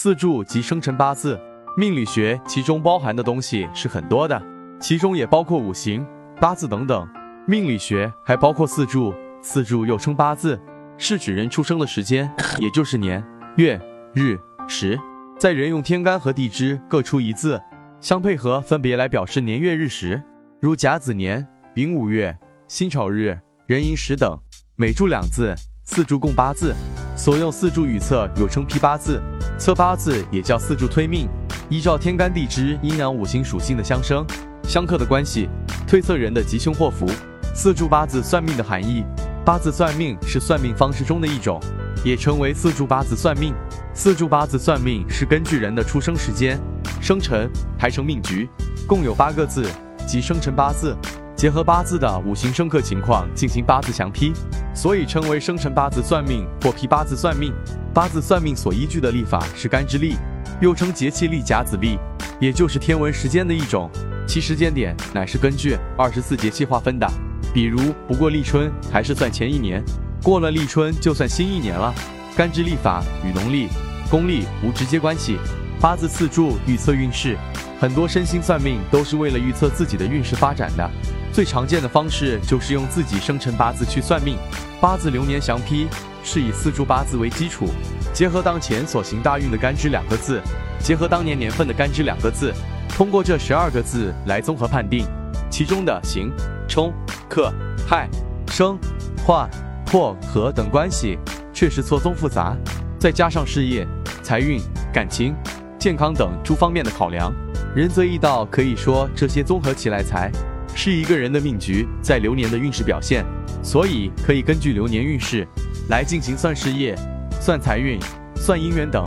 四柱及生辰八字，命理学其中包含的东西是很多的，其中也包括五行、八字等等。命理学还包括四柱，四柱又称八字，是指人出生的时间，也就是年、月、日、时，在人用天干和地支各出一字，相配合，分别来表示年月日时，如甲子年、丙午月、辛丑日、壬寅时等，每柱两字，四柱共八字。所用四柱预测又称批八字，测八字也叫四柱推命，依照天干地支阴阳五行属性的相生相克的关系，推测人的吉凶祸福。四柱八字算命的含义，八字算命是算命方式中的一种，也称为四柱八字算命。四柱八字算命是根据人的出生时间、生辰排成命局，共有八个字，即生辰八字。结合八字的五行生克情况进行八字详批，所以称为生辰八字算命或批八字算命。八字算命所依据的历法是干支历，又称节气历、甲子历，也就是天文时间的一种。其时间点乃是根据二十四节气划分的。比如不过立春还是算前一年，过了立春就算新一年了。干支历法与农历、公历无直接关系。八字四柱预测运势，很多身心算命都是为了预测自己的运势发展的。最常见的方式就是用自己生辰八字去算命，八字流年详批是以四柱八字为基础，结合当前所行大运的干支两个字，结合当年年份的干支两个字，通过这十二个字来综合判定其中的行、冲、克、害、生、化、破、合等关系，确实错综复杂，再加上事业、财运、感情、健康等诸方面的考量，人则易道，可以说这些综合起来才。是一个人的命局在流年的运势表现，所以可以根据流年运势来进行算事业、算财运、算姻缘等。